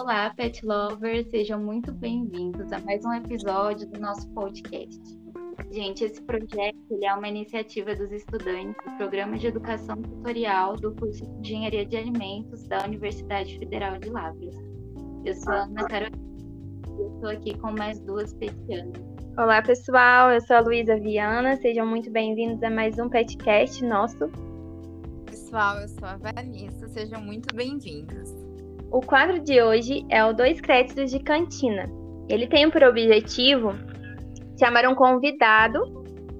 Olá, pet lovers, sejam muito bem-vindos a mais um episódio do nosso podcast. Gente, esse projeto é uma iniciativa dos estudantes do Programa de Educação Tutorial do curso de Engenharia de Alimentos da Universidade Federal de Lavras. Eu sou a Ana Carolina e estou aqui com mais duas petianas. Olá, pessoal, eu sou a Luísa Viana, sejam muito bem-vindos a mais um podcast nosso. Pessoal, eu sou a Vanessa, sejam muito bem-vindos. O quadro de hoje é o Dois Créditos de Cantina. Ele tem por objetivo chamar um convidado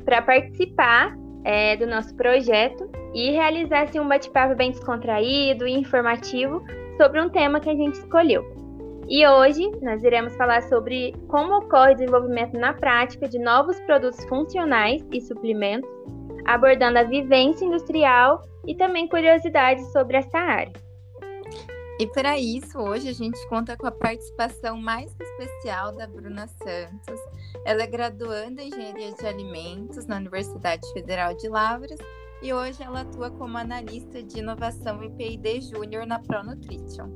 para participar é, do nosso projeto e realizar assim, um bate-papo bem descontraído e informativo sobre um tema que a gente escolheu. E hoje nós iremos falar sobre como ocorre o desenvolvimento na prática de novos produtos funcionais e suplementos, abordando a vivência industrial e também curiosidades sobre essa área. E para isso, hoje a gente conta com a participação mais especial da Bruna Santos. Ela é graduanda em Engenharia de Alimentos na Universidade Federal de Lavras e hoje ela atua como analista de inovação em P&D Júnior na ProNutrition.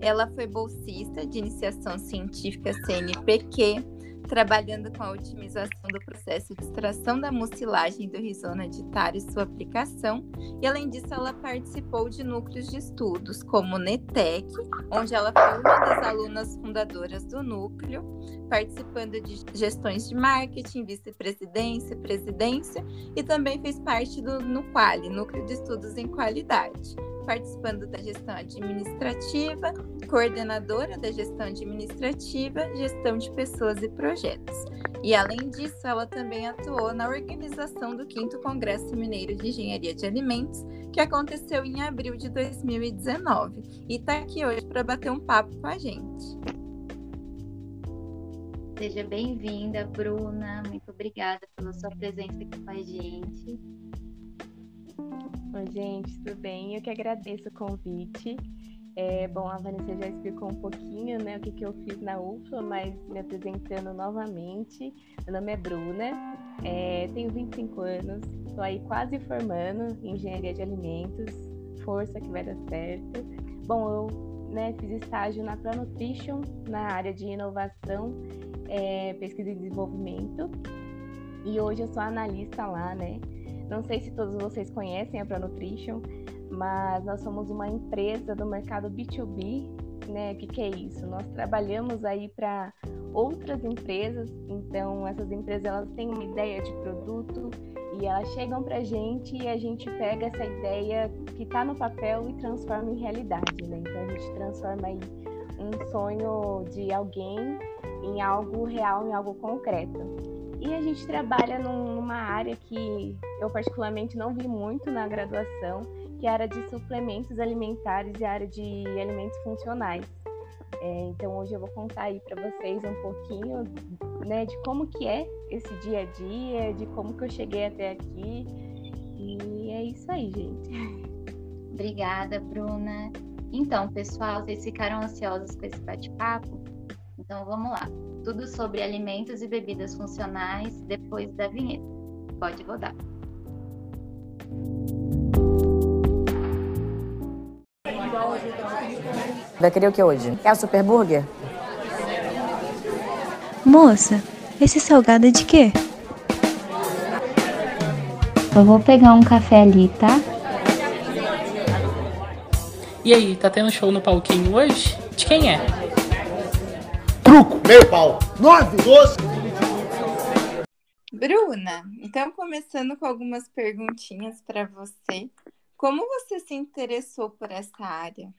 Ela foi bolsista de iniciação científica CNPq trabalhando com a otimização do processo de extração da mucilagem do rizoma ditário e sua aplicação, e além disso ela participou de núcleos de estudos, como o NETEC, onde ela foi uma das alunas fundadoras do núcleo, participando de gestões de marketing, vice-presidência, presidência, e também fez parte do NUQUALI, Núcleo de Estudos em Qualidade participando da gestão administrativa, coordenadora da gestão administrativa, gestão de pessoas e projetos. E além disso, ela também atuou na organização do 5 Congresso Mineiro de Engenharia de Alimentos, que aconteceu em abril de 2019, e está aqui hoje para bater um papo com a gente. Seja bem-vinda, Bruna. Muito obrigada pela sua presença aqui com a gente. Oi, gente, tudo bem? Eu que agradeço o convite. É, bom, a Vanessa já explicou um pouquinho né, o que, que eu fiz na UFLA, mas me apresentando novamente. Meu nome é Bruna, é, tenho 25 anos, estou aí quase formando em Engenharia de Alimentos. Força que vai dar certo. Bom, eu né, fiz estágio na ProNutrition, na área de inovação, é, pesquisa e desenvolvimento. E hoje eu sou analista lá, né? Não sei se todos vocês conhecem a ProNutrition, mas nós somos uma empresa do mercado B2B, né? O que, que é isso? Nós trabalhamos aí para outras empresas, então essas empresas elas têm uma ideia de produto e elas chegam para a gente e a gente pega essa ideia que está no papel e transforma em realidade, né? Então a gente transforma aí um sonho de alguém em algo real, em algo concreto. E a gente trabalha numa área que eu particularmente não vi muito na graduação, que é a área de suplementos alimentares e área de alimentos funcionais. É, então hoje eu vou contar aí para vocês um pouquinho, né, de como que é esse dia a dia, de como que eu cheguei até aqui. E é isso aí, gente. Obrigada, Bruna. Então, pessoal, vocês ficaram ansiosos com esse bate-papo? Então vamos lá. Tudo sobre alimentos e bebidas funcionais depois da vinheta. Pode rodar. Vai querer o que hoje? É o Super Burger? Moça, esse salgado é de quê? Eu vou pegar um café ali, tá? E aí, tá tendo show no palquinho hoje? De quem é? Truco, meio pau. Nove, doze. Bruna, então começando com algumas perguntinhas para você. Como você se interessou por essa área?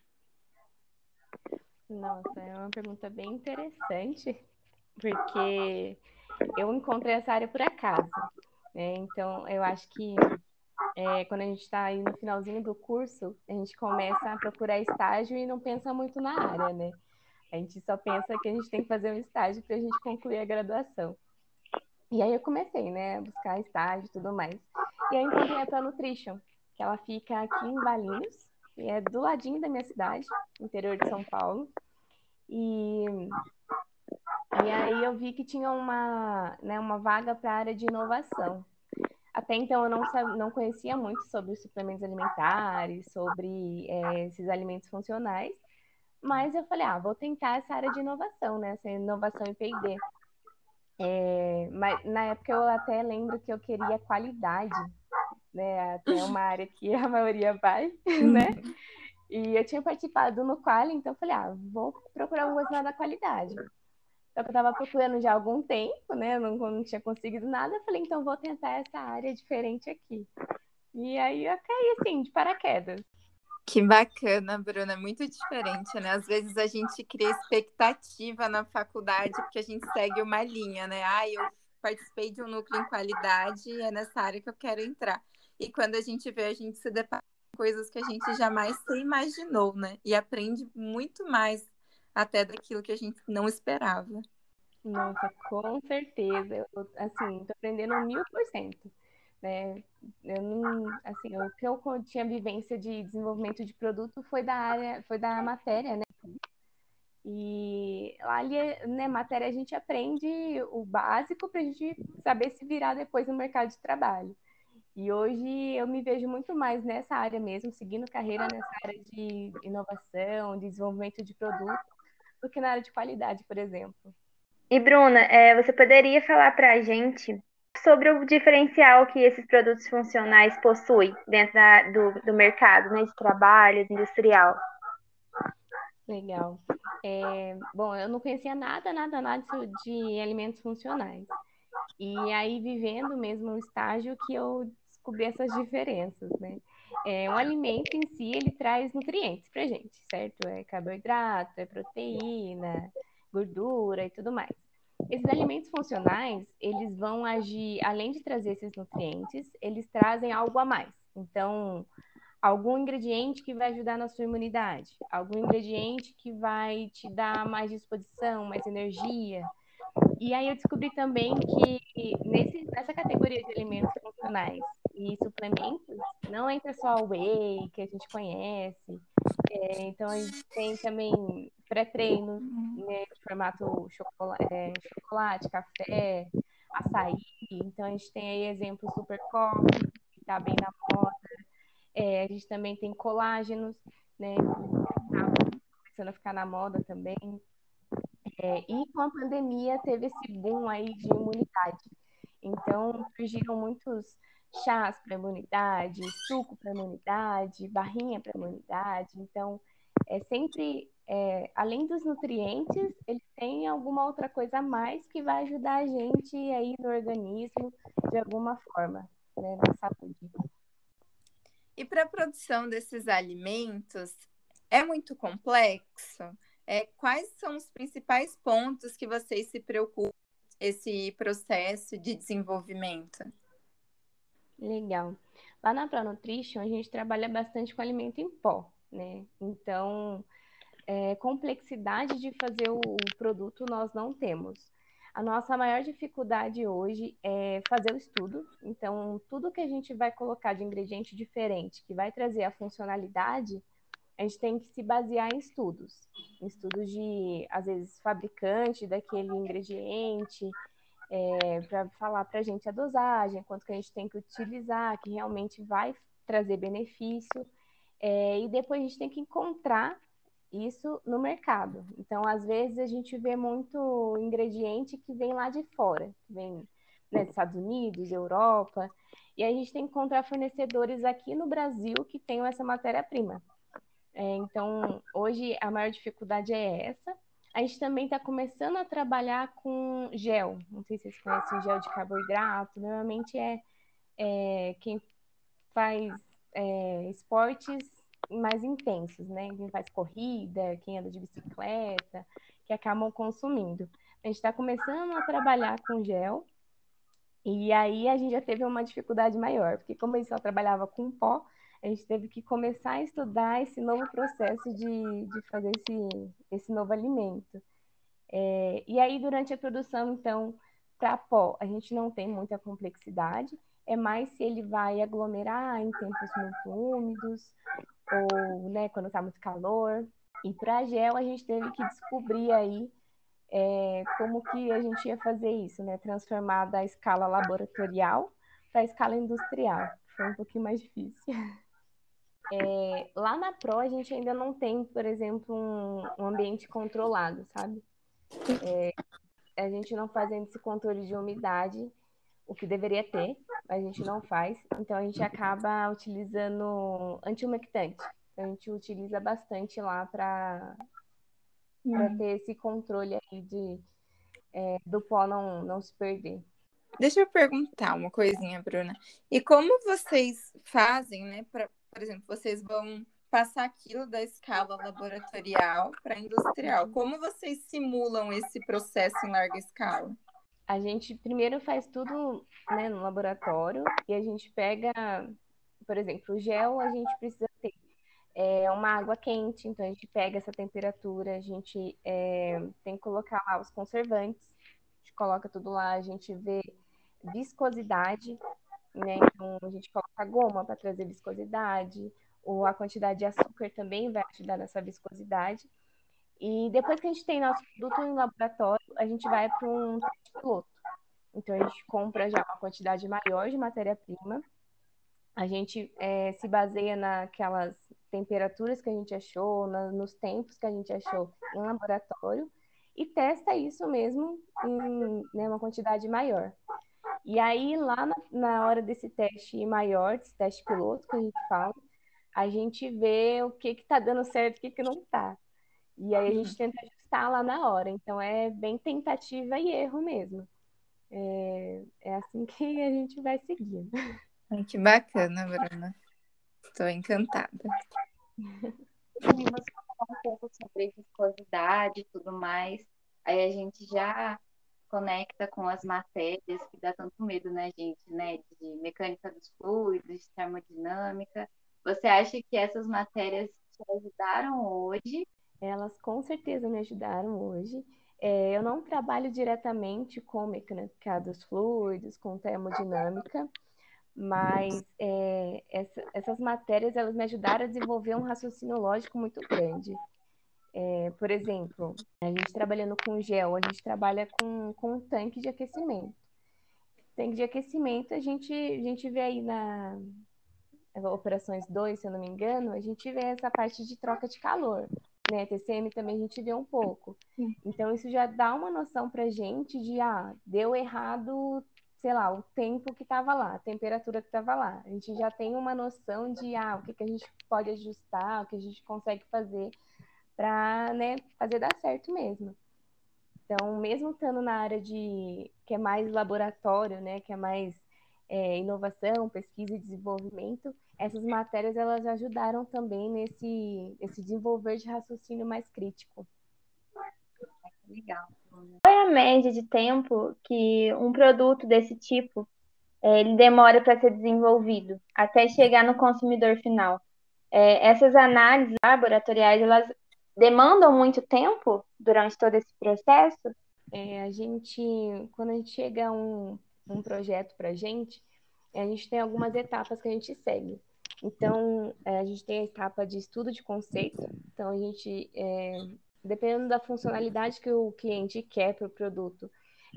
Nossa, é uma pergunta bem interessante, porque eu encontrei essa área por acaso. Né? Então, eu acho que é, quando a gente está aí no finalzinho do curso, a gente começa a procurar estágio e não pensa muito na área, né? A gente só pensa que a gente tem que fazer um estágio para a gente concluir a graduação. E aí eu comecei, né, a buscar estágio e tudo mais. E aí encontrei a Tua Nutrition, que ela fica aqui em Valinhos, e é do ladinho da minha cidade, interior de São Paulo. E, e aí eu vi que tinha uma, né, uma vaga para a área de inovação. Até então eu não, não conhecia muito sobre os suplementos alimentares, sobre é, esses alimentos funcionais, Mas eu falei, ah, vou tentar essa área de inovação, né? Essa inovação em P&D. É, mas na época eu até lembro que eu queria qualidade, né? Até uma área que a maioria vai, né? E eu tinha participado no Quali, então eu falei, ah, vou procurar alguma coisa da qualidade. Só que eu estava procurando já há algum tempo, né? Não, não tinha conseguido nada. Eu falei, então vou tentar essa área diferente aqui. E aí eu caí assim, de paraquedas. Que bacana, Bruna, muito diferente, né? Às vezes a gente cria expectativa na faculdade porque a gente segue uma linha, né? Ah, eu participei de um núcleo em qualidade e é nessa área que eu quero entrar. E quando a gente vê, a gente se depara com coisas que a gente jamais se imaginou, né? E aprende muito mais até daquilo que a gente não esperava. Nossa, com certeza. Eu, assim, tô aprendendo mil por cento. Né? Eu não, assim, o que eu tinha vivência de desenvolvimento de produto foi da área, foi da matéria, né? E ali, né, matéria a gente aprende o básico para a gente saber se virar depois no mercado de trabalho. E hoje eu me vejo muito mais nessa área mesmo, seguindo carreira nessa área de inovação, de desenvolvimento de produto, do que na área de qualidade, por exemplo. E Bruna, é, você poderia falar para a gente sobre o diferencial que esses produtos funcionais possuem dentro da, do, do mercado né, de trabalho industrial? Legal. É, bom, eu não conhecia nada, nada, nada de alimentos funcionais. E aí, vivendo mesmo o estágio que eu descobri essas diferenças, né? É, um alimento em si, ele traz nutrientes pra gente, certo? É carboidrato, é proteína, gordura e tudo mais. Esses alimentos funcionais, eles vão agir, além de trazer esses nutrientes, eles trazem algo a mais. Então, algum ingrediente que vai ajudar na sua imunidade, algum ingrediente que vai te dar mais disposição, mais energia. E aí eu descobri também que nesse, nessa categoria de alimentos funcionais e suplementos, não entra só o whey, que a gente conhece. É, então a gente tem também pré-treino, né, de formato chocolate, é, chocolate, café, açaí. Então a gente tem aí exemplos super coffee, que está bem na moda. É, a gente também tem colágenos, né? Tá começando a ficar na moda também. É, e com a pandemia teve esse boom aí de imunidade. Então surgiram muitos chás para imunidade, suco para imunidade, barrinha para imunidade. Então é sempre é, além dos nutrientes, ele tem alguma outra coisa a mais que vai ajudar a gente aí no organismo de alguma forma, né, na saúde. E para a produção desses alimentos, é muito complexo? É, quais são os principais pontos que vocês se preocupam esse processo de desenvolvimento? Legal. Lá na ProNutrition, a gente trabalha bastante com alimento em pó, né? Então, é, complexidade de fazer o, o produto nós não temos. A nossa maior dificuldade hoje é fazer o estudo. Então, tudo que a gente vai colocar de ingrediente diferente, que vai trazer a funcionalidade, a gente tem que se basear em estudos. Em estudos de, às vezes, fabricante daquele ingrediente, é, para falar para a gente a dosagem, quanto que a gente tem que utilizar, que realmente vai trazer benefício. É, e depois a gente tem que encontrar isso no mercado. Então, às vezes, a gente vê muito ingrediente que vem lá de fora, que vem né, dos Estados Unidos, Europa, e a gente tem que encontrar fornecedores aqui no Brasil que tenham essa matéria-prima. É, então, hoje a maior dificuldade é essa. A gente também está começando a trabalhar com gel. Não sei se vocês conhecem gel de carboidrato. Normalmente é, é quem faz é, esportes mais intensos, né? Quem faz corrida, quem anda de bicicleta, que acabam consumindo. A gente está começando a trabalhar com gel, e aí a gente já teve uma dificuldade maior, porque como gente só trabalhava com pó, a gente teve que começar a estudar esse novo processo de, de fazer esse, esse novo alimento. É, e aí, durante a produção, então, para pó, a gente não tem muita complexidade, é mais se ele vai aglomerar em tempos muito úmidos, ou né, quando está muito calor. E para gel a gente teve que descobrir aí é, como que a gente ia fazer isso, né? Transformar da escala laboratorial para a escala industrial. Foi um pouquinho mais difícil. É, lá na Pro a gente ainda não tem, por exemplo, um, um ambiente controlado, sabe? É, a gente não fazendo esse controle de umidade, o que deveria ter, mas a gente não faz. Então a gente acaba utilizando antiumectante. Então, a gente utiliza bastante lá para hum. ter esse controle aí de é, do pó não, não se perder. Deixa eu perguntar uma coisinha, Bruna. E como vocês fazem, né? Pra, por exemplo, vocês vão passar aquilo da escala laboratorial para industrial. Como vocês simulam esse processo em larga escala? A gente primeiro faz tudo né, no laboratório e a gente pega, por exemplo, o gel a gente precisa ter é, uma água quente, então a gente pega essa temperatura, a gente é, tem que colocar lá os conservantes, a gente coloca tudo lá, a gente vê viscosidade, né? Então a gente coloca goma para trazer viscosidade, ou a quantidade de açúcar também vai ajudar nessa viscosidade. E depois que a gente tem nosso produto no laboratório, a gente vai para um teste piloto. Então a gente compra já uma quantidade maior de matéria-prima. A gente é, se baseia naquelas temperaturas que a gente achou, na, nos tempos que a gente achou em laboratório e testa isso mesmo em né, uma quantidade maior. E aí, lá na, na, hora desse teste maior, desse teste piloto que a gente fala, a gente vê o que está dando certo e o que, que não está. E aí a gente tenta ajustar lá na hora. Então é bem tentativa e erro mesmo. É, é assim que a gente vai seguindo. Que bacana, Bruna. Estou encantada. Você falar um pouco sobre viscosidade e tudo mais. Aí a gente já conecta com as matérias que dá tanto medo, né, gente, né? De mecânica dos fluidos, de termodinâmica. Você acha que essas matérias te ajudaram hoje? Elas com certeza me ajudaram hoje. É, eu não trabalho diretamente com mecânica dos fluidos, com termodinâmica, mas é, essa, essas matérias elas me ajudaram a desenvolver um raciocínio lógico muito grande. É, por exemplo, a gente trabalhando com gel, a gente trabalha com, com um tanque de aquecimento. Tanque de aquecimento, a gente, a gente vê aí na operações 2, se eu não me engano, a gente vê essa parte de troca de calor. Né? TCM também a gente vê um pouco. Então, isso já dá uma noção para gente de, ah, deu errado, sei lá, o tempo que estava lá, a temperatura que estava lá. A gente já tem uma noção de, ah, o que, que a gente pode ajustar, o que a gente consegue fazer para né, fazer dar certo mesmo. Então, mesmo estando na área de que é mais laboratório, né, que é mais é, inovação, pesquisa e desenvolvimento, essas matérias elas ajudaram também nesse, nesse desenvolver de raciocínio mais crítico. Legal. Qual é a média de tempo que um produto desse tipo é, ele demora para ser desenvolvido até chegar no consumidor final? É, essas análises laboratoriais elas demandam muito tempo durante todo esse processo? É, a gente, quando a gente chega a um, um projeto para a gente, a gente tem algumas etapas que a gente segue. Então, é, a gente tem a etapa de estudo de conceito. Então, a gente, é, dependendo da funcionalidade que o cliente quer para o produto,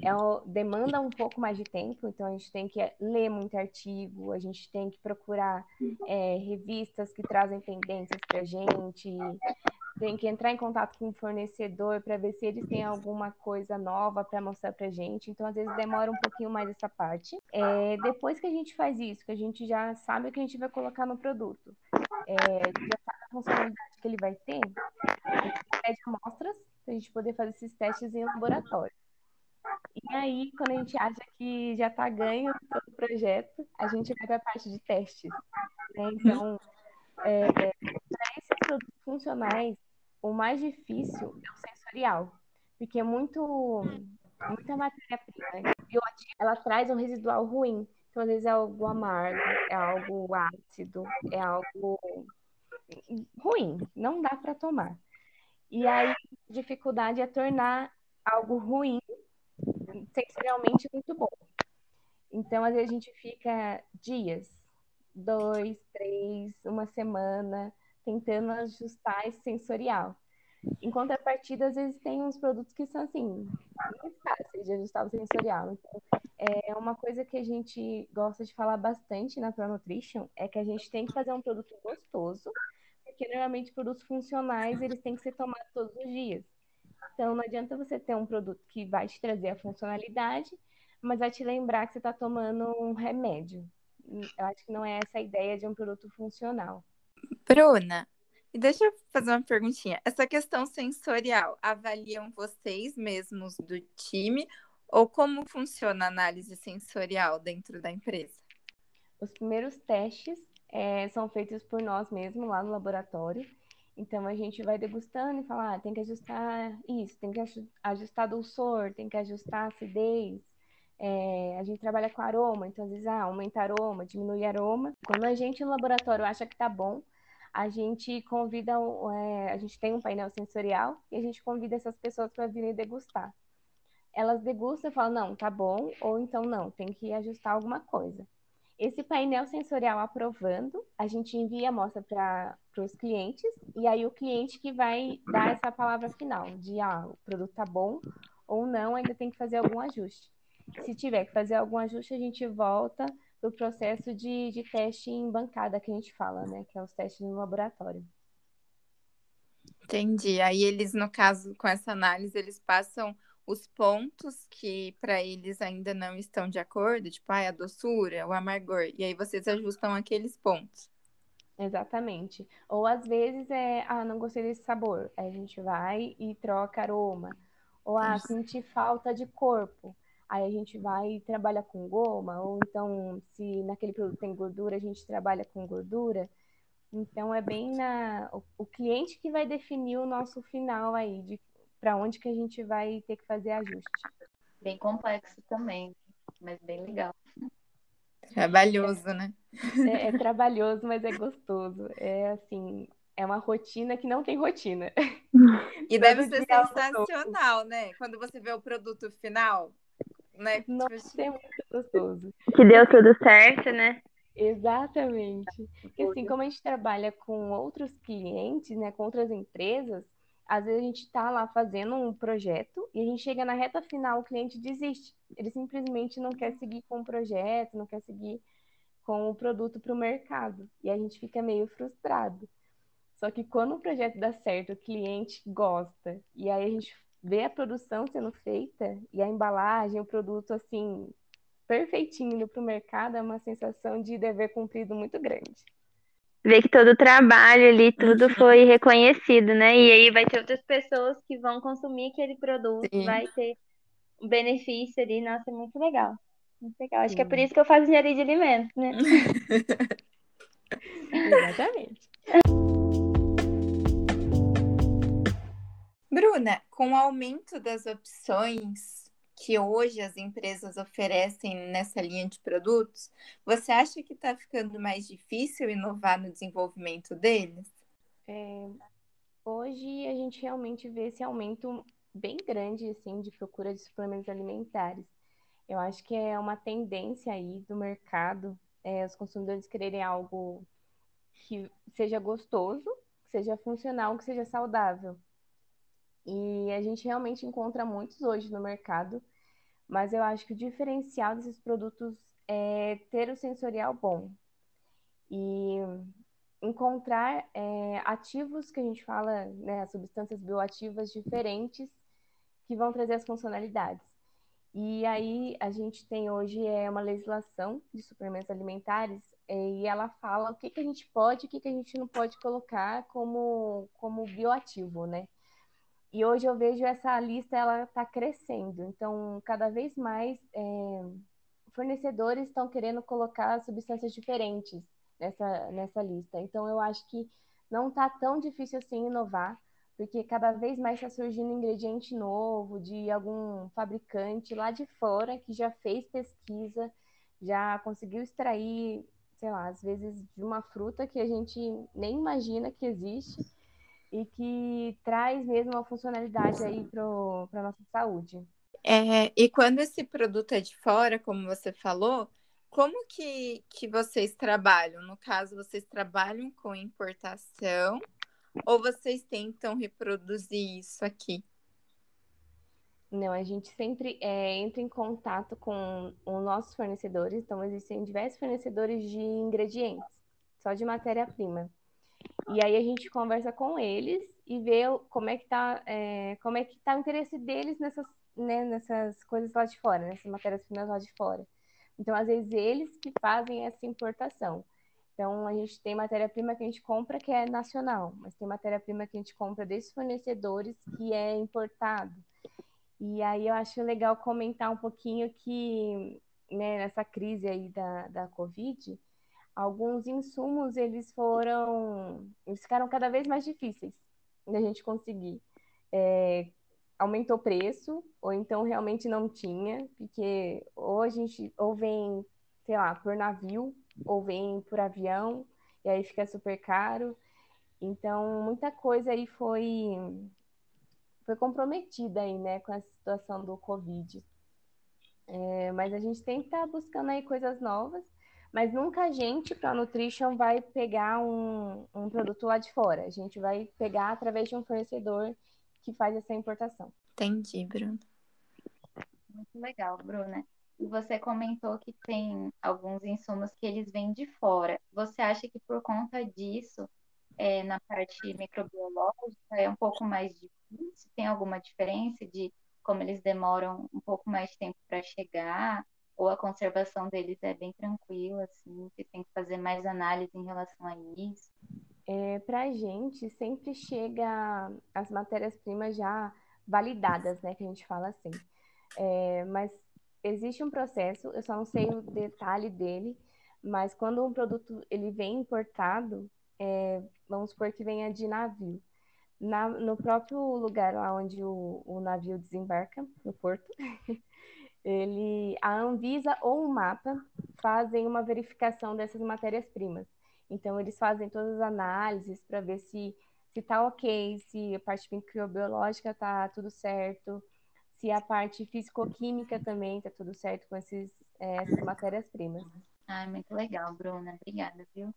é, demanda um pouco mais de tempo. Então, a gente tem que ler muito artigo, a gente tem que procurar é, revistas que trazem tendências para a gente, tem que entrar em contato com o fornecedor para ver se eles têm alguma coisa nova para mostrar para gente. Então, às vezes, demora um pouquinho mais essa parte. É, depois que a gente faz isso, que a gente já sabe o que a gente vai colocar no produto, é, já sabe a funcionalidade que ele vai ter, a gente pede amostras para a gente poder fazer esses testes em laboratório. E aí, quando a gente acha que já está ganho todo o projeto, a gente vai para a parte de testes. Né? Então, é, produtos funcionais, o mais difícil é o sensorial, porque é muito muita matéria-prima bioativa, ela traz um residual ruim. Então, às vezes é algo amargo, é algo ácido, é algo ruim, não dá para tomar. E aí, a dificuldade é tornar algo ruim sensorialmente muito bom. Então, às vezes a gente fica dias, dois, três, uma semana, tentando ajustar esse sensorial. Em contrapartida, às vezes tem uns produtos que são assim, muito fáceis de ajustar o sensorial. Então, é uma coisa que a gente gosta de falar bastante na Pro Nutrition é que a gente tem que fazer um produto gostoso, porque normalmente produtos funcionais eles têm que ser tomados todos os dias. Então não adianta você ter um produto que vai te trazer a funcionalidade, mas vai te lembrar que você está tomando um remédio. Eu acho que não é essa a ideia de um produto funcional. Bruna, deixa eu fazer uma perguntinha. Essa questão sensorial, avaliam vocês mesmos do time ou como funciona a análise sensorial dentro da empresa? Os primeiros testes é, são feitos por nós mesmos lá no laboratório. Então a gente vai degustando e fala, ah, tem que ajustar isso, tem que ajustar dulçor, tem que ajustar acidez. É, a gente trabalha com aroma, então às vezes ah, aumenta aroma, diminui aroma. Quando a gente no laboratório acha que tá bom, a gente convida, é, a gente tem um painel sensorial e a gente convida essas pessoas para virem degustar. Elas degustam e falam, não, tá bom, ou então não, tem que ajustar alguma coisa. Esse painel sensorial aprovando, a gente envia a amostra para os clientes, e aí o cliente que vai dar essa palavra final, de ah, o produto tá bom ou não, ainda tem que fazer algum ajuste. Se tiver que fazer algum ajuste, a gente volta do processo de, de teste em bancada que a gente fala, né? Que é os testes no laboratório. Entendi. Aí eles, no caso, com essa análise, eles passam os pontos que para eles ainda não estão de acordo, tipo ah, a doçura, o amargor, e aí vocês ajustam aqueles pontos. Exatamente. Ou às vezes é, ah, não gostei desse sabor. Aí a gente vai e troca aroma. Ou ah, senti falta de corpo. Aí a gente vai e trabalha com goma, ou então, se naquele produto tem gordura, a gente trabalha com gordura. Então, é bem na, o, o cliente que vai definir o nosso final aí, de para onde que a gente vai ter que fazer ajuste. Bem complexo também, mas bem legal. Trabalhoso, é, né? É, é trabalhoso, mas é gostoso. É assim, é uma rotina que não tem rotina. E deve ser sensacional, né? Quando você vê o produto final, né? Nossa, tipo, é muito gostoso. Que deu tudo certo, né? Exatamente. Porque assim, como a gente trabalha com outros clientes, né, com outras empresas, às vezes a gente está lá fazendo um projeto e a gente chega na reta final, o cliente desiste. Ele simplesmente não quer seguir com o projeto, não quer seguir com o produto para o mercado. E a gente fica meio frustrado. Só que quando o projeto dá certo, o cliente gosta, e aí a gente ver a produção sendo feita e a embalagem, o produto assim, perfeitinho indo para o mercado, é uma sensação de dever cumprido muito grande. Ver que todo o trabalho ali, tudo uhum. foi reconhecido, né? E aí vai ter outras pessoas que vão consumir aquele produto, Sim. vai ter um benefício ali, nossa, é muito legal. Muito legal. Acho Sim. que é por isso que eu faço engenharia de alimentos, né? Exatamente. Bruna, com o aumento das opções que hoje as empresas oferecem nessa linha de produtos, você acha que está ficando mais difícil inovar no desenvolvimento deles? É, hoje a gente realmente vê esse aumento bem grande assim de procura de suplementos alimentares. Eu acho que é uma tendência aí do mercado, é, os consumidores quererem algo que seja gostoso, que seja funcional, que seja saudável. E a gente realmente encontra muitos hoje no mercado, mas eu acho que o diferencial desses produtos é ter o sensorial bom e encontrar é, ativos que a gente fala, né, substâncias bioativas diferentes que vão trazer as funcionalidades. E aí a gente tem hoje é uma legislação de suplementos alimentares é, e ela fala o que, que a gente pode e o que, que a gente não pode colocar como, como bioativo, né? E hoje eu vejo essa lista ela está crescendo. Então, cada vez mais é, fornecedores estão querendo colocar substâncias diferentes nessa, nessa lista. Então, eu acho que não está tão difícil assim inovar, porque cada vez mais está surgindo ingrediente novo de algum fabricante lá de fora que já fez pesquisa, já conseguiu extrair, sei lá, às vezes de uma fruta que a gente nem imagina que existe e que traz mesmo uma funcionalidade aí para a nossa saúde. É, e quando esse produto é de fora, como você falou, como que, que vocês trabalham? No caso, vocês trabalham com importação ou vocês tentam reproduzir isso aqui? Não, a gente sempre é, entra em contato com os nossos fornecedores. Então, existem diversos fornecedores de ingredientes, só de matéria-prima. E aí a gente conversa com eles e vê como é que tá, é, como é que tá o interesse deles nessas, né, nessas coisas lá de fora, nessas matérias-primas lá de fora. Então, às vezes, eles que fazem essa importação. Então, a gente tem matéria-prima que a gente compra que é nacional, mas tem matéria-prima que a gente compra desses fornecedores que é importado. E aí eu acho legal comentar um pouquinho que né, nessa crise aí da, da Covid, alguns insumos eles foram, eles ficaram cada vez mais difíceis da gente conseguir. É, aumentou o preço, ou então realmente não tinha, porque ou a gente ou vem, sei lá, por navio, ou vem por avião, e aí fica super caro. Então, muita coisa aí foi foi comprometida aí, né, com a situação do Covid. É, mas a gente tem que estar tá buscando aí coisas novas, mas nunca a gente, para Nutrition, vai pegar um, um produto lá de fora. A gente vai pegar através de um fornecedor que faz essa importação. Entendi, Bruno. Muito legal, Bruna. E você comentou que tem alguns insumos que eles vêm de fora. Você acha que por conta disso, é, na parte microbiológica, é um pouco mais difícil? Tem alguma diferença de como eles demoram um pouco mais de tempo para chegar? Ou a conservação deles é bem tranquila, assim, você tem que fazer mais análise em relação a isso? É, para a gente, sempre chega as matérias-primas já validadas, né, que a gente fala assim. É, mas existe um processo, eu só não sei o detalhe dele, mas quando um produto ele vem importado, é, vamos supor que venha de navio. Na, no próprio lugar onde o, o navio desembarca, no porto, ele, a Anvisa ou o MAPA fazem uma verificação dessas matérias-primas. Então, eles fazem todas as análises para ver se se está ok, se a parte microbiológica está tudo certo, se a parte físico-química também está tudo certo com esses, é, essas matérias-primas. Ah, muito legal, Bruna. Obrigada, viu?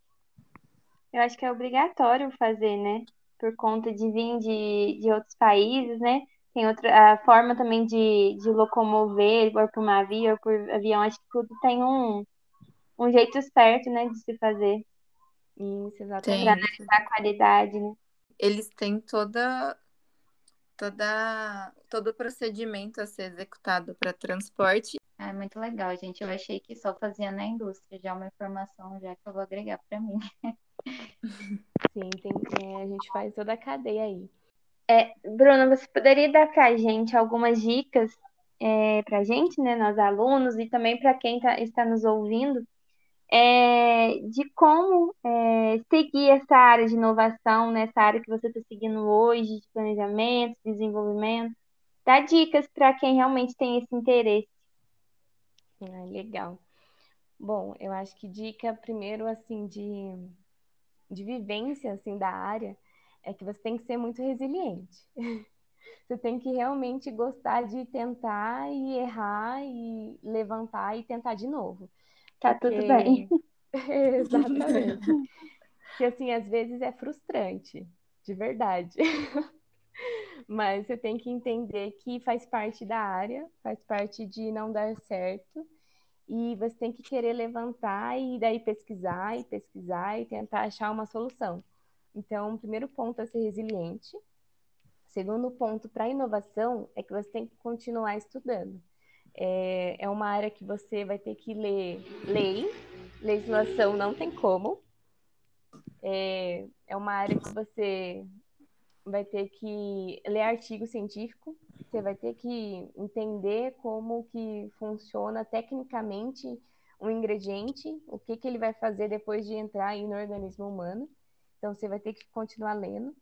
Eu acho que é obrigatório fazer, né? Por conta de vir de, de outros países, né? Tem outra a forma também de, de locomover, ou por navio, ou por avião. Acho que tudo tem um, um jeito certo, né? De se fazer. Isso, exatamente. Para analisar a qualidade, né? Eles têm toda toda todo o procedimento a ser executado para transporte. É muito legal, gente. Eu achei que só fazia na indústria, já é uma informação já que eu vou agregar para mim. Sim, tem, é, a gente faz toda a cadeia aí. É, Bruna, você poderia dar para a gente algumas dicas é, para a gente, né, nós alunos, e também para quem tá, está nos ouvindo, é, de como é, seguir essa área de inovação, nessa área que você está seguindo hoje, de planejamento, desenvolvimento. Dá dicas para quem realmente tem esse interesse. Ah, legal. Bom, eu acho que dica primeiro assim de, de vivência assim da área é que você tem que ser muito resiliente. Você tem que realmente gostar de tentar e errar e levantar e tentar de novo. Tá Porque... tudo bem. Exatamente. Porque assim, às vezes é frustrante, de verdade. Mas você tem que entender que faz parte da área, faz parte de não dar certo. E você tem que querer levantar e daí pesquisar e pesquisar e tentar achar uma solução. Então, o primeiro ponto é ser resiliente. Segundo ponto para inovação é que você tem que continuar estudando. É, é uma área que você vai ter que ler lei, legislação não tem como. É, é uma área que você vai ter que ler artigo científico, você vai ter que entender como que funciona tecnicamente um ingrediente, o que, que ele vai fazer depois de entrar no organismo humano. Então, você vai ter que continuar lendo.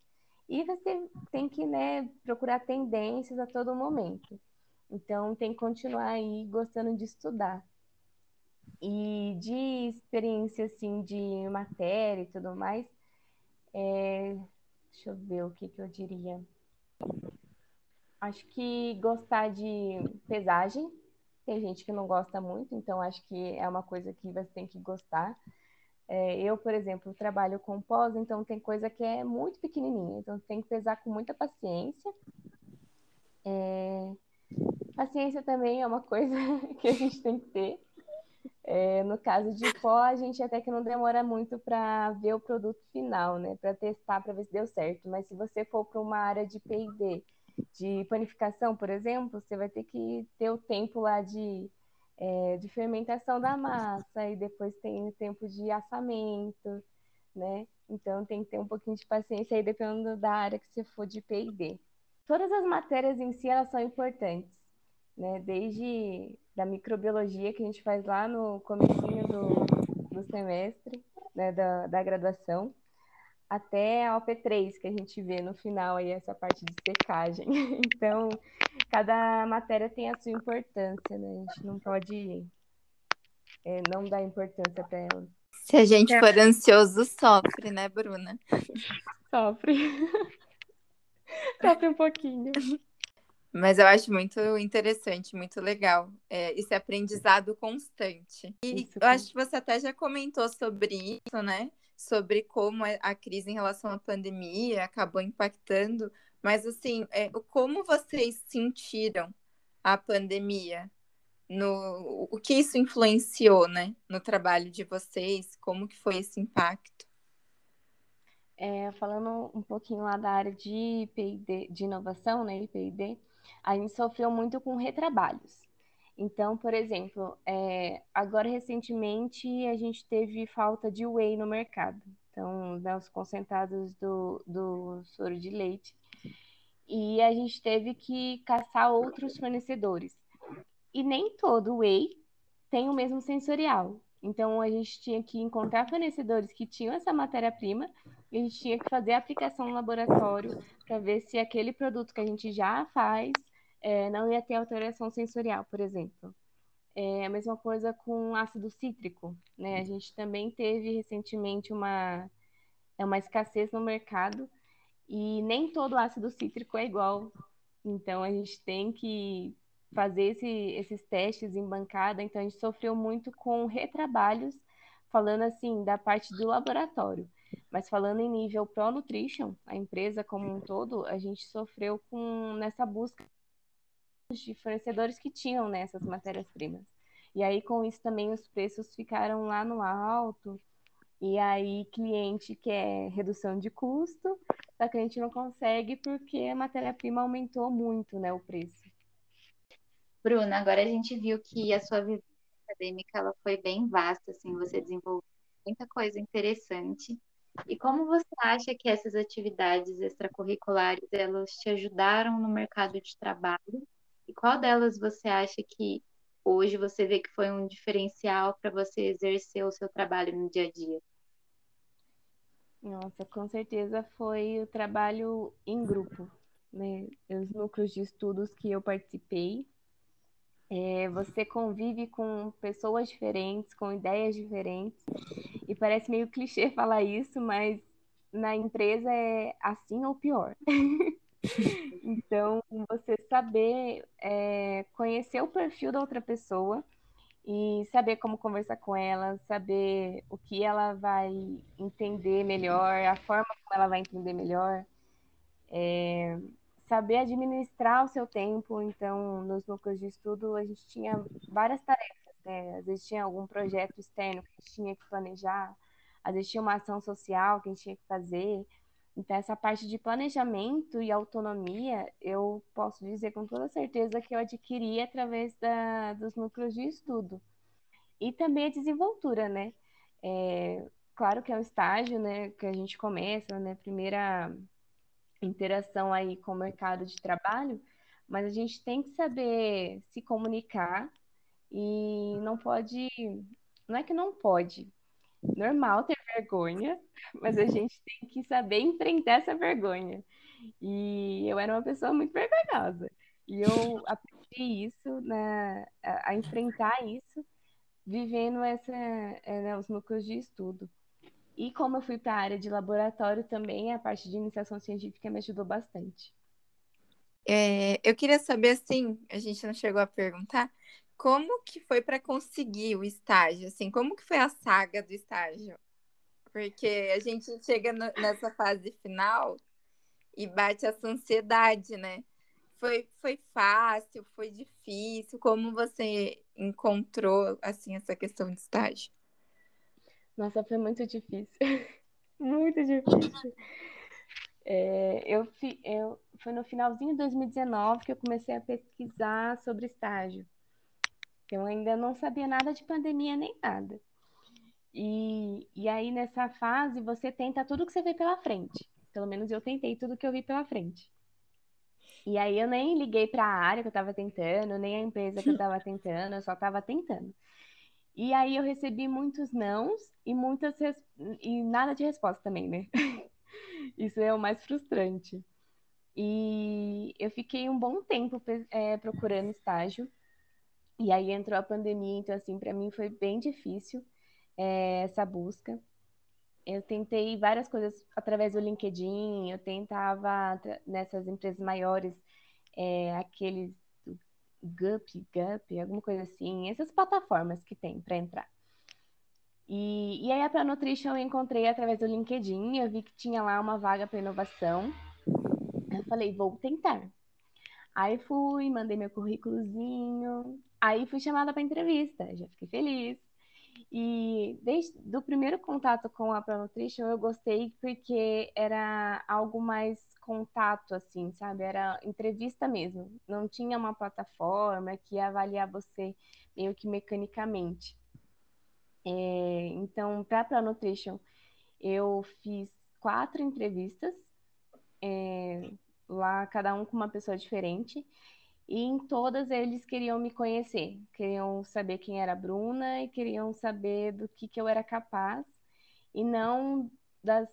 E você tem que né, procurar tendências a todo momento. Então, tem que continuar aí gostando de estudar. E de experiência, assim, de matéria e tudo mais, é... deixa eu ver o que, que eu diria. Acho que gostar de pesagem. Tem gente que não gosta muito, então acho que é uma coisa que você tem que gostar. É, eu, por exemplo, trabalho com pós, então tem coisa que é muito pequenininha, então tem que pesar com muita paciência. É, Paciência também é uma coisa que a gente tem que ter. É, no caso de pó, a gente até que não demora muito para ver o produto final, né? Para testar, para ver se deu certo. Mas se você for para uma área de P&D, de panificação, por exemplo, você vai ter que ter o tempo lá de, é, de fermentação da massa e depois tem o tempo de assamento, né? Então tem que ter um pouquinho de paciência aí, dependendo da área que você for de P&D. Todas as matérias em si, elas são importantes, né? Desde da microbiologia que a gente faz lá no comecinho do, do semestre, né? da, da graduação, até a OP3, que a gente vê no final aí, essa parte de secagem. Então, cada matéria tem a sua importância, né? A gente não pode é, não dar importância para ela. Se a gente for ansioso, sofre, né, Bruna? Sofre. sofre um pouquinho. Mas eu acho muito interessante, muito legal é, esse aprendizado constante. E isso, eu acho que você até já comentou sobre isso, né? Sobre como a crise em relação à pandemia acabou impactando. Mas, assim, é, como vocês sentiram a pandemia? No, o que isso influenciou, né? No trabalho de vocês? Como que foi esse impacto? É, falando um pouquinho lá da área de P&D, de inovação, né, IPD, a gente sofreu muito com retrabalhos. Então, por exemplo, é, agora recentemente a gente teve falta de whey no mercado. Então, né, os concentrados do, do soro de leite. E a gente teve que caçar outros fornecedores. E nem todo whey tem o mesmo sensorial. Então, a gente tinha que encontrar fornecedores que tinham essa matéria-prima e a gente tinha que fazer a aplicação no laboratório para ver se aquele produto que a gente já faz é, não ia ter alteração sensorial, por exemplo. É a mesma coisa com ácido cítrico, né? A gente também teve recentemente uma, é uma escassez no mercado e nem todo ácido cítrico é igual. Então a gente tem que fazer esse, esses testes em bancada. Então a gente sofreu muito com retrabalhos, falando assim da parte do laboratório. Mas falando em nível Pro Nutrition, a empresa como um todo, a gente sofreu com nessa busca de fornecedores que tinham nessas né, matérias-primas. E aí, com isso, também os preços ficaram lá no alto. E aí, cliente quer redução de custo, só que a gente não consegue porque a matéria-prima aumentou muito, né, o preço. Bruna, agora a gente viu que a sua vivência acadêmica ela foi bem vasta, assim, você desenvolveu muita coisa interessante. E como você acha que essas atividades extracurriculares elas te ajudaram no mercado de trabalho e qual delas você acha que hoje você vê que foi um diferencial para você exercer o seu trabalho no dia a dia? Nossa, com certeza foi o trabalho em grupo, né? Os núcleos de estudos que eu participei. É, você convive com pessoas diferentes, com ideias diferentes, e parece meio clichê falar isso, mas na empresa é assim ou pior. então, você saber é, conhecer o perfil da outra pessoa e saber como conversar com ela, saber o que ela vai entender melhor, a forma como ela vai entender melhor, é, saber administrar o seu tempo. Então, nos núcleos de estudo, a gente tinha várias tarefas, né? Às vezes tinha algum projeto externo que a gente tinha que planejar, às vezes tinha uma ação social que a gente tinha que fazer. Então, essa parte de planejamento e autonomia, eu posso dizer com toda certeza que eu adquiri através da, dos núcleos de estudo. E também a desenvoltura, né? É, claro que é um estágio, né, que a gente começa, né, primeira interação aí com o mercado de trabalho, mas a gente tem que saber se comunicar e não pode, não é que não pode, normal ter vergonha, mas a gente tem que saber enfrentar essa vergonha. E eu era uma pessoa muito vergonhosa. E eu aprendi isso, né, a, enfrentar isso, vivendo essa, é, né, os núcleos de estudo. E como eu fui para a área de laboratório também, a parte de iniciação científica me ajudou bastante. É, eu queria saber, assim, a gente não chegou a perguntar, como que foi para conseguir o estágio? Assim, como que foi a saga do estágio? Porque a gente chega no, nessa fase final e bate essa ansiedade, né? Foi, foi fácil, foi difícil? Como você encontrou assim essa questão de estágio? Nossa, foi muito difícil. muito difícil. É, eu, eu, foi no finalzinho de 2019 que eu comecei a pesquisar sobre estágio. Eu ainda não sabia nada de pandemia nem nada. E, e aí, nessa fase, você tenta tudo que você vê pela frente. Pelo menos eu tentei tudo que eu vi pela frente. E aí, eu nem liguei para a área que eu estava tentando, nem a empresa que eu estava tentando, eu só estava tentando. E aí, eu recebi muitos nãos e muitas e nada de resposta também, né? Isso é o mais frustrante. E eu fiquei um bom tempo é, procurando estágio. E aí entrou a pandemia, então, assim, para mim foi bem difícil é, essa busca. Eu tentei várias coisas através do LinkedIn, eu tentava nessas empresas maiores, é, aqueles Gup, Gup, alguma coisa assim, essas plataformas que tem para entrar. E, e aí a Pra Nutrition eu encontrei através do LinkedIn, eu vi que tinha lá uma vaga para inovação. Eu falei, vou tentar. Aí fui, mandei meu currículozinho, aí fui chamada para entrevista, já fiquei feliz. E desde o primeiro contato com a Pro Nutrition eu gostei porque era algo mais contato, assim, sabe? Era entrevista mesmo. Não tinha uma plataforma que ia avaliar você meio que mecanicamente. É, então, para a Pro Nutrition, eu fiz quatro entrevistas, é, lá cada um com uma pessoa diferente. E em todas eles queriam me conhecer, queriam saber quem era a Bruna e queriam saber do que, que eu era capaz e não das,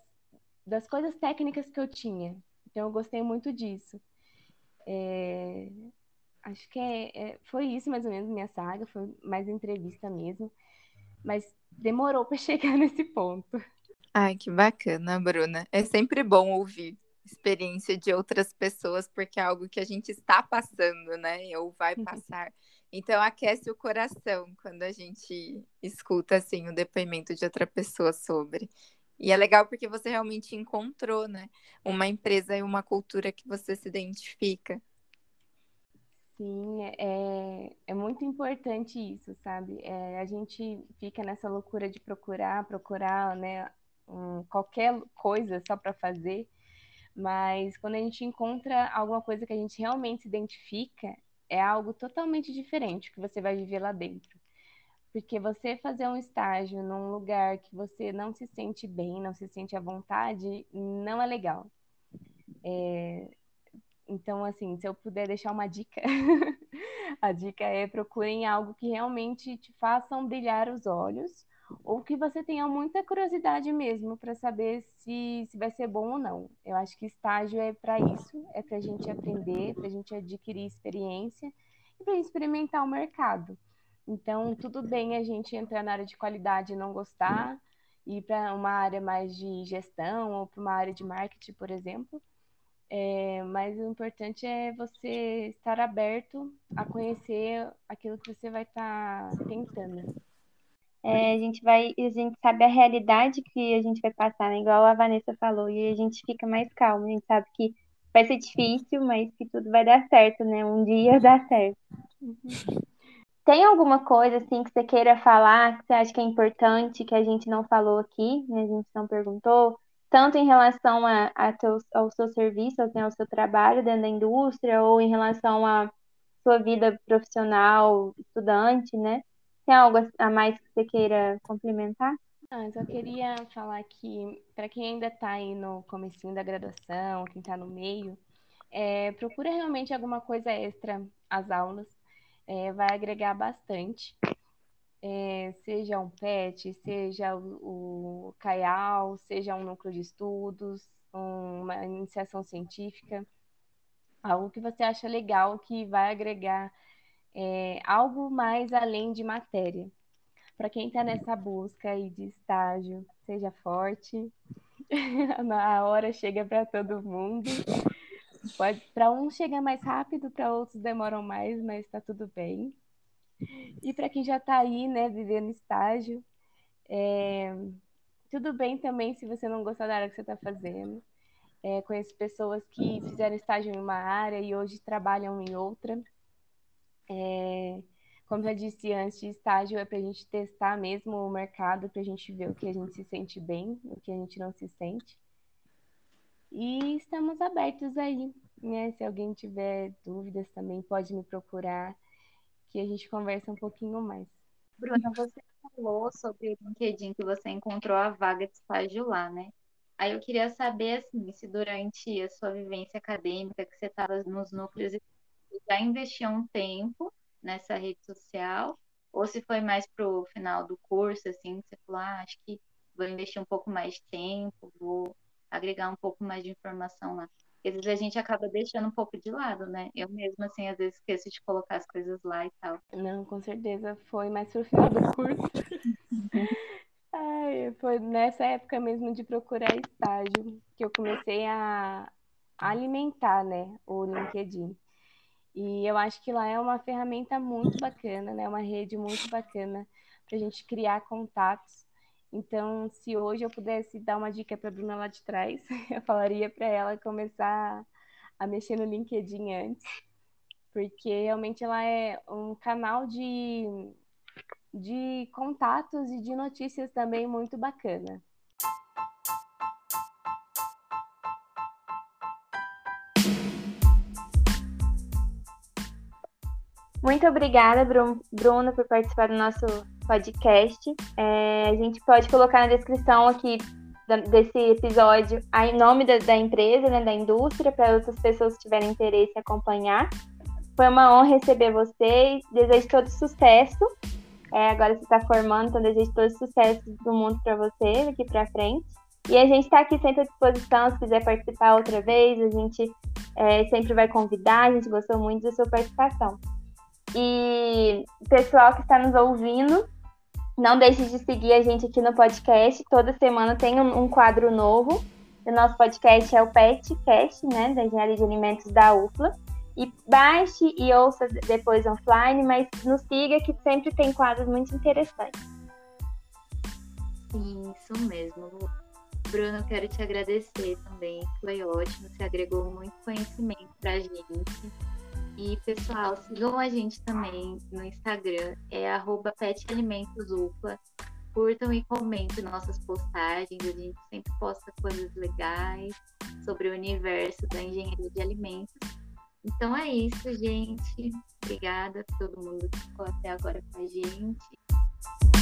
das coisas técnicas que eu tinha. Então eu gostei muito disso. É, acho que é, é, foi isso mais ou menos minha saga, foi mais entrevista mesmo, mas demorou para chegar nesse ponto. Ai, que bacana, Bruna. É sempre bom ouvir experiência de outras pessoas, porque é algo que a gente está passando, né? Ou vai uhum. passar. Então aquece o coração quando a gente escuta assim o depoimento de outra pessoa sobre. E é legal porque você realmente encontrou, né? Uma empresa e uma cultura que você se identifica. Sim, é, é muito importante isso, sabe? É, a gente fica nessa loucura de procurar, procurar, né? Um, qualquer coisa só para fazer mas quando a gente encontra alguma coisa que a gente realmente se identifica, é algo totalmente diferente que você vai viver lá dentro. Porque você fazer um estágio num lugar que você não se sente bem, não se sente à vontade, não é legal. É... Então, assim, se eu puder deixar uma dica, a dica é procurem algo que realmente te façam brilhar os olhos ou que você tenha muita curiosidade mesmo para saber se, se vai ser bom ou não. Eu acho que estágio é para isso, é para a gente aprender, para a gente adquirir experiência e para experimentar o mercado. Então, tudo bem a gente entrar na área de qualidade e não gostar, ir para uma área mais de gestão ou para uma área de marketing, por exemplo. É, mas o importante é você estar aberto a conhecer aquilo que você vai estar tá tentando. É, a gente vai, a gente sabe a realidade que a gente vai passar, né? Igual a Vanessa falou, e a gente fica mais calmo, a gente sabe que vai ser difícil, mas que tudo vai dar certo, né? Um dia dá certo. Tem alguma coisa assim que você queira falar, que você acha que é importante, que a gente não falou aqui, né? A gente não perguntou, tanto em relação a, a teu, ao seu serviço, assim, ao seu trabalho dentro da indústria, ou em relação à sua vida profissional, estudante, né? Tem algo a mais que você queira complementar? Ah, eu queria falar que, para quem ainda está aí no comecinho da graduação, quem está no meio, é, procura realmente alguma coisa extra às aulas, é, vai agregar bastante. É, seja um PET, seja o, o CAIAL, seja um núcleo de estudos, uma iniciação científica, algo que você acha legal que vai agregar é, algo mais além de matéria. Para quem está nessa busca aí de estágio, seja forte, a hora chega para todo mundo. Para uns chega mais rápido, para outros demoram mais, mas está tudo bem. E para quem já está aí, né, vivendo estágio, é, tudo bem também se você não gostar da área que você está fazendo. É, conheço pessoas que fizeram estágio em uma área e hoje trabalham em outra. É, como já disse antes, estágio é para a gente testar mesmo o mercado, para a gente ver o que a gente se sente bem, o que a gente não se sente. E estamos abertos aí, né? Se alguém tiver dúvidas também pode me procurar, que a gente conversa um pouquinho mais. Bruna, você falou sobre o LinkedIn que você encontrou a vaga de estágio lá, né? Aí eu queria saber, assim, se durante a sua vivência acadêmica, que você estava nos núcleos, já investiu um tempo nessa rede social, ou se foi mais pro final do curso, assim, que você falou, ah, acho que vou investir um pouco mais de tempo, vou agregar um pouco mais de informação lá. Porque às vezes a gente acaba deixando um pouco de lado, né? Eu mesmo, assim, às vezes esqueço de colocar as coisas lá e tal. Não, com certeza foi mais pro final do curso. Ai, foi nessa época mesmo de procurar estágio que eu comecei a alimentar, né, o LinkedIn. E eu acho que lá é uma ferramenta muito bacana, né, uma rede muito bacana para a gente criar contatos. Então, se hoje eu pudesse dar uma dica para a Bruna lá de trás, eu falaria para ela começar a mexer no LinkedIn antes, porque realmente ela é um canal de de contatos e de notícias também muito bacana. Muito obrigada, Bruno, por participar do nosso podcast. É, a gente pode colocar na descrição aqui desse episódio o nome da, da empresa, né, da indústria, para outras pessoas que tiverem interesse em acompanhar. Foi uma honra receber vocês. Desejo todo sucesso é, agora você está formando, então desejo todo sucesso do mundo para você daqui para frente. E a gente está aqui sempre à disposição, se quiser participar outra vez, a gente é, sempre vai convidar, a gente gostou muito da sua participação. E pessoal que está nos ouvindo, não deixe de seguir a gente aqui no podcast. Toda semana tem um, um quadro novo. O nosso podcast é o PetCast, né, da Engenharia de Alimentos da UFLA e baixe e ouça depois offline, mas nos siga que sempre tem quadros muito interessantes. Isso mesmo. Bruno, quero te agradecer também. Foi ótimo, você agregou muito conhecimento para a gente. E, pessoal, sigam a gente também no Instagram, é petalimentosupla. Curtam e comentem nossas postagens, a gente sempre posta coisas legais sobre o universo da engenharia de alimentos. Então é isso, gente. Obrigada a todo mundo que ficou até agora com a gente.